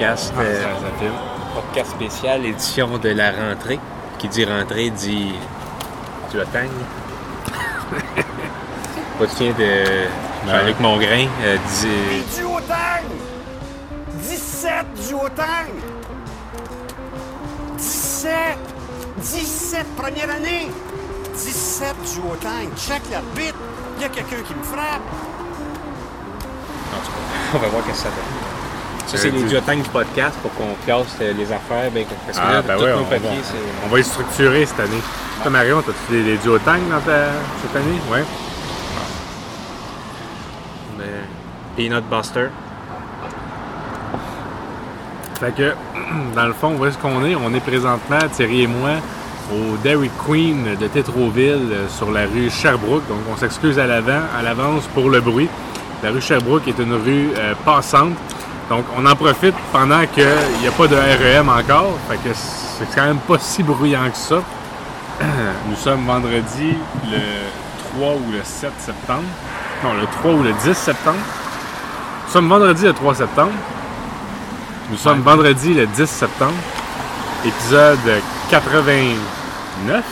podcast. Ah, euh, podcast spécial, édition de la rentrée. Qui dit rentrée dit du otang. Pas de chien de Jean-Luc Mongrain. euh, dit- Du Haut-Tang! 17 du Haut-Tang! 17! 17 première année! 17 du Haut-Tang! Check l'arbitre! Il y a quelqu'un qui me frappe! En tout cas, on va voir qu'est-ce que ça donne. Ça, c'est Euh, les duotangs du podcast pour qu'on classe euh, les affaires. Ben, parce que Ah, là, ben tous ouais, nos on papiers, va, on va y structurer cette année. Toi, Marion, as-tu des, des duotangs dans ta, cette année? Ouais. euh, Peanut Buster. Fait que, dans le fond, où est-ce qu'on est? On est présentement, Thierry et moi, au Dairy Queen de Tétroville, euh, sur la rue Sherbrooke. Donc, on s'excuse à l'avant, à l'avance pour le bruit. La rue Sherbrooke est une rue euh, passante. Donc, on en profite pendant qu'il n'y a pas de REM encore. Fait que c'est quand même pas si bruyant que ça. Nous sommes vendredi le 3 ou le 7 septembre. Non, le 3 ou le 10 septembre. Nous sommes vendredi le 3 septembre. Nous sommes vendredi le 10 septembre, épisode 89.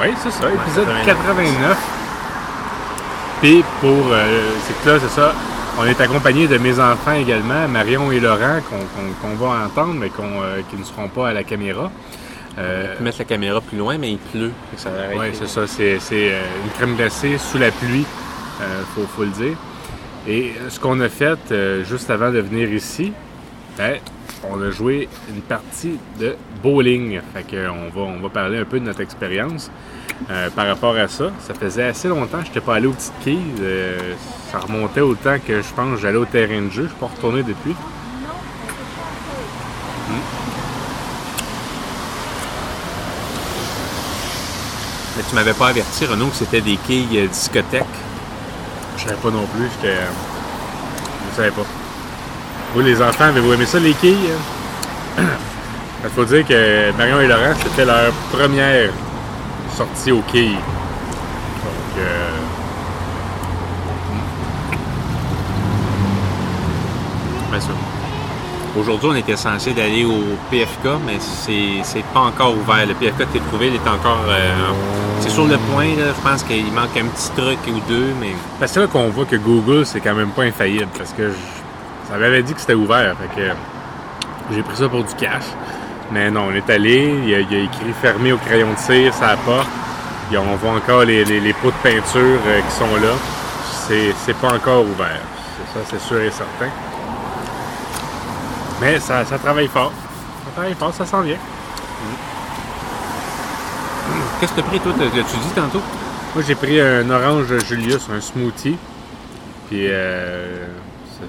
Oui, c'est ça, épisode 89. Puis pour, euh, c'est que là, c'est ça, on est accompagné de mes enfants également, Marion et Laurent, qu'on va entendre, mais euh, qui ne seront pas à la caméra. Euh, Mettre la caméra plus loin, mais il pleut. Oui, c'est ça. C'est euh, une crème glacée sous la pluie, euh, faut, faut le dire. Et ce qu'on a fait juste avant de venir ici, ben, on a joué une partie de bowling. Fait on, va, parler un peu de notre expérience euh, par rapport à ça. Ça faisait assez longtemps que je n'étais pas allé aux petites quilles. Euh, ça remontait au temps que je pense que j'allais au terrain de jeu. Je ne suis pas retourné depuis. Mais tu m'avais pas averti, Renaud, que c'était des quilles euh, discothèque. Je savais pas non plus. J'étais. Je savais pas. Vous, les enfants, avez-vous aimé ça, les quilles? Il faut dire que Marion et Laurent, c'était leur première sortie aux quilles. Donc, euh, Ben, ça. Aujourd'hui, on était censé d'aller au PFK, mais c'est pas encore ouvert. Le PFK de Tétroville est encore. euh, c'est sur le point, là. Je pense qu'il manque un petit truc ou deux, mais. parce que c'est là qu'on voit que Google, c'est quand même pas infaillible. Parce que ça m'avait dit que c'était ouvert. Fait que j'ai pris ça pour du cash. Mais non, on est allé. Il y a, il a écrit fermé au crayon de cire sur la porte. Il y a- on voit encore les, les- les pots de peinture euh, qui sont là. C'est c'est pas encore ouvert. C'est ça, c'est sûr et certain. Mais ça, ça travaille fort. Ça travaille fort, ça s'en vient. Qu'est-ce que t'as pris, toi? L'as-tu dit tantôt? Moi, j'ai pris un orange Julius, un smoothie. Puis, euh,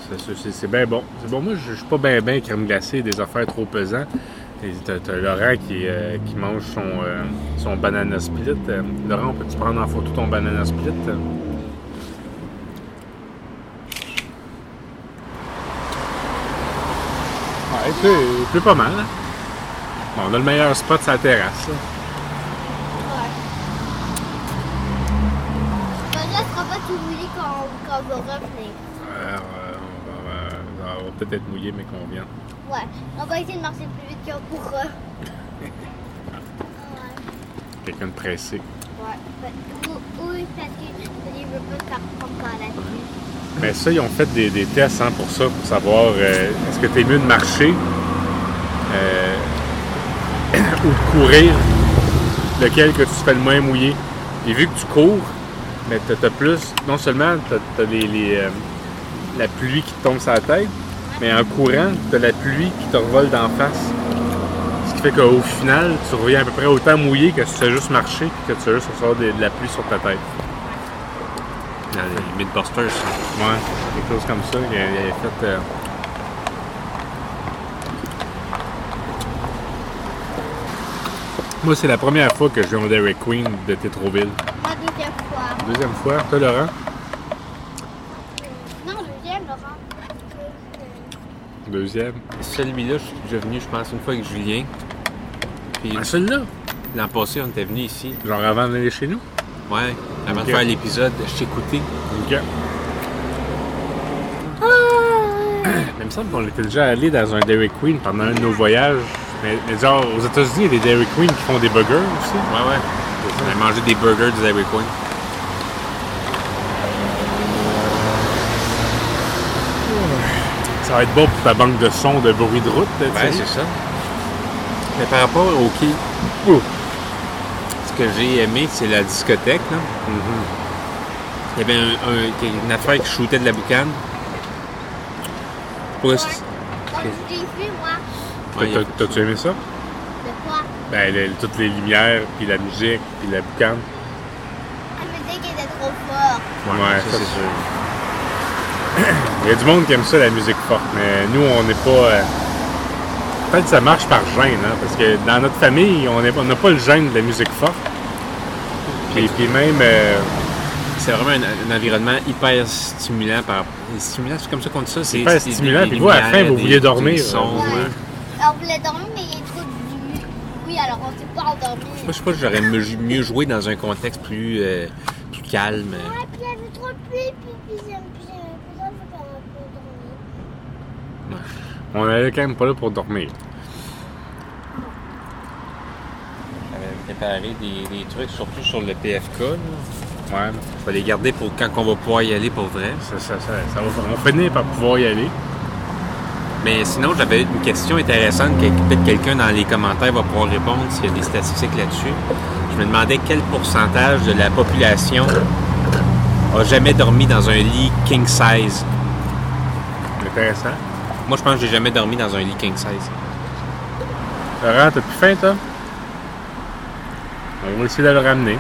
c'est- c'est- c'est c'est bien bon. C'est bon. Moi, je suis pas bien bien crème glacée, des affaires trop pesantes. T'as Laurent qui, euh, qui mange son, euh, son banana split. Euh, Laurent, peux-tu prendre en photo ton banana split? Ouais, c'est c'est pas mal. hein. Bon, on a le meilleur spot sur la terrasse. Ben là, ce sera pas tout mouillé quand, quand on va revenir. Euh, on va, on va- on va peut-être être mouillé, mais qu'on vient. Ouais, on va essayer de marcher plus vite qu'on pourra. Ouais, Quelqu'un de pressé. ouais. Ben, Oui, parce la pluie. Mais ça, ils ont fait des, des tests hein, pour ça, pour savoir euh, est-ce que tu es mieux de marcher euh, ou de courir, lequel que tu te fais le moins mouiller. Et vu que tu cours, mais tu as, plus, non seulement tu as, les, les, euh, la pluie qui te tombe sur la tête, mais en courant, tu as la pluie qui te revole d'en face. Ce qui fait qu'au final, tu reviens à peu près autant mouillé que si tu as juste marché puis que tu as juste recevoir de, de la pluie sur ta tête. Dans les Midbusters. ça. Ouais, quelque chose comme ça. Il, avait fait. euh, Moi, c'est la première fois que je vais au Dairy Queen de Tétroville. La deuxième fois. Deuxième fois. Toi, Laurent? Non, deuxième, Laurent. Deuxième. Celui-là, je suis déjà venu, je pense, une fois avec Julien. Puis Ah, celui-là? l'an passé, on était venu ici. Genre avant d'aller chez nous? Ouais, avant de faire l'épisode, je t'ai écouté. OK. Mais il me semble qu'on était déjà allé dans un Dairy Queen pendant un de nos voyages. Mais, mais genre, aux États-Unis, il y a des Dairy Queen qui font des burgers aussi. Ouais, ouais. On a mangé des burgers du Dairy Queen. Ça va être bon pour ta banque de sons de bruit de route. Ouais, c'est ça. Mais par rapport au quai, Ouh. ce que j'ai aimé, c'est la discothèque. Là. Il y avait un- un- une affaire qui shootait de la boucane. Pour. Ouais, T'as-tu aimé ça? De quoi? Ben, les- toutes les lumières, puis la musique, puis la boucane. Elle me dit qu'elle était trop fort. Ouais, ça, ça, c'est sûr. Il y a du monde qui aime ça, la musique forte, mais nous, on n'est pas. euh, Peut-être que ça marche par gêne, hein, parce que dans notre famille, on n'a pas le gêne de la musique forte. Puis, puis même. euh, C'est vraiment un, un environnement hyper stimulant. Par... Stimulant, c'est comme ça qu'on dit ça? C'est Hyper stimulant, des puis vous, à la fin, vous vouliez dormir. des sons, Ouais. ouais. Alors, on voulait dormir, mais il y a trop de Oui, alors on s'est pas endormi. Moi, je sais pas, j'aurais mieux mieux joué dans un contexte plus, euh, plus calme. Ouais, puis il y avait trop de pluie, puis puis ça, faut qu'on peut dormir. On est quand même pas là pour dormir. J'avais préparé des, des trucs, surtout sur le PFK. là. Ouais, vais les garder pour quand on va pouvoir y aller pour vrai. ça, ça, ça, ça va finir par pouvoir y aller. Mais sinon, j'avais une question intéressante que peut-être quelqu'un dans les commentaires va pouvoir répondre s'il y a des statistiques là-dessus. Je me demandais quel pourcentage de la population a jamais dormi dans un lit king size. Intéressant. Moi, je pense que j'ai jamais dormi dans un lit king size. Laurent, t'as plus faim, toi? On va essayer de le ramener.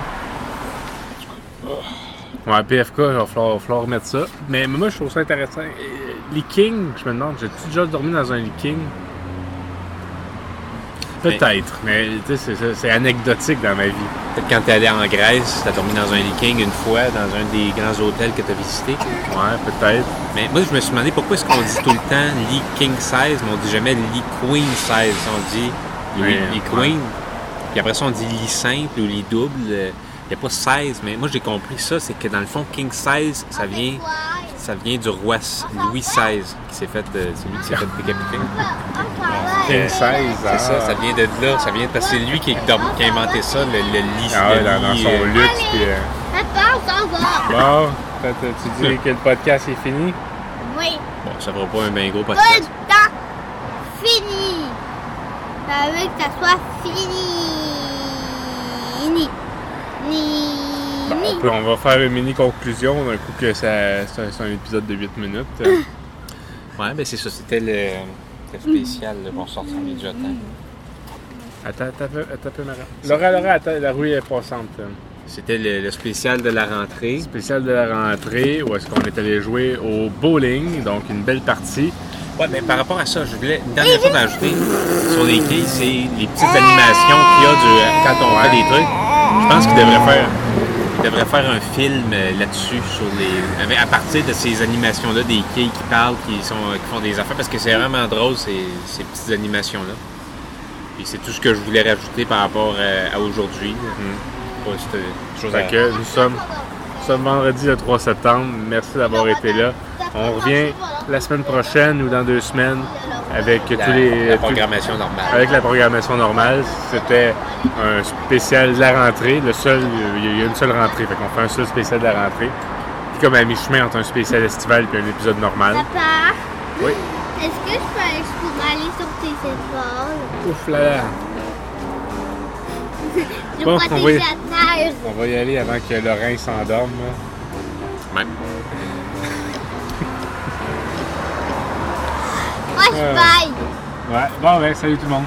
Ouais, PFK, il va falloir, remettre ça. Mais moi, je trouve ça intéressant. Euh, Les Kings, je me demande, j'ai-tu déjà dormi dans un lit King? Peut-être, mais tu sais, c'est- anecdotique dans ma vie. Peut-être quand t'es allé en Grèce, t'as dormi dans un lit king une fois, dans un des grands hôtels que t'as visité. Ouais, peut-être. Mais moi, je me suis demandé pourquoi est-ce qu'on dit tout le temps lit king size, mais on dit jamais lit queen size. On dit lit ouais. queen. Puis après ça, on dit lit simple ou lit double. Il n'y a pas 16, mais moi, j'ai compris ça, c'est que dans le fond, king size, ça vient, ça vient du roi Louis XVI, qui s'est fait, euh, c'est lui qui s'est fait décapiter. King size, C'est ça, ça vient de là. Ça vient parce que c'est lui qui, a- qui a inventé ça, le, le lit. Ah le dans, dans lit, son euh, luxe. Puis, euh. Bon, t'as- tu dis que le podcast est fini? Oui. Bon, ça fera pas un bien gros Tout le podcast. temps fini. Ça veut que ça soit fini. Ni. Bon, Ni. on, peut- on va faire une mini conclusion d'un coup que ça- c'est un, c'est un épisode de 8 minutes. Ouais, ben c'est ça, c'était le, le spécial là, pour sortir les temps. Attends, attends, un peu- attends Mara. Laura, Laura, attends, la rue est passante. C'était le, le spécial de la rentrée. Spécial de la rentrée, où est-ce qu'on est allé jouer au bowling, donc une belle partie. Ouais, mais par rapport à ça, je voulais une dernière chose à ajouter sur les quais, c'est les petites animations qu'il y a du, quand on fait des trucs. Je pense qu'il devrait faire, devrait faire un film euh, là-dessus sur les, à partir de ces animations-là, des quais qui parlent, qui sont, qui font des affaires, parce que c'est vraiment drôle ces, ces petites animations-là. Puis c'est tout ce que je voulais rajouter par rapport euh, à aujourd'hui. Cette chose à- que nous sommes, nous sommes vendredi le 3 septembre. Merci d'avoir été là. On revient la semaine prochaine ou dans deux semaines avec la, tous les. la programmation normale. avec la programmation normale, c'était un spécial de la rentrée. Le seul, il y a une seule rentrée, fait qu'on fait un seul spécial de la rentrée. Puis comme à mi-chemin entre un spécial estival et un épisode normal. Papa, Oui. est-ce que je peux aller, je pourrais aller sur tes épaules? Ouf là là. Je Bon, protège on va y-. On va y aller avant que Lorrain s'endorme. là. Ouais. Ouais, bon ben salut tout le monde.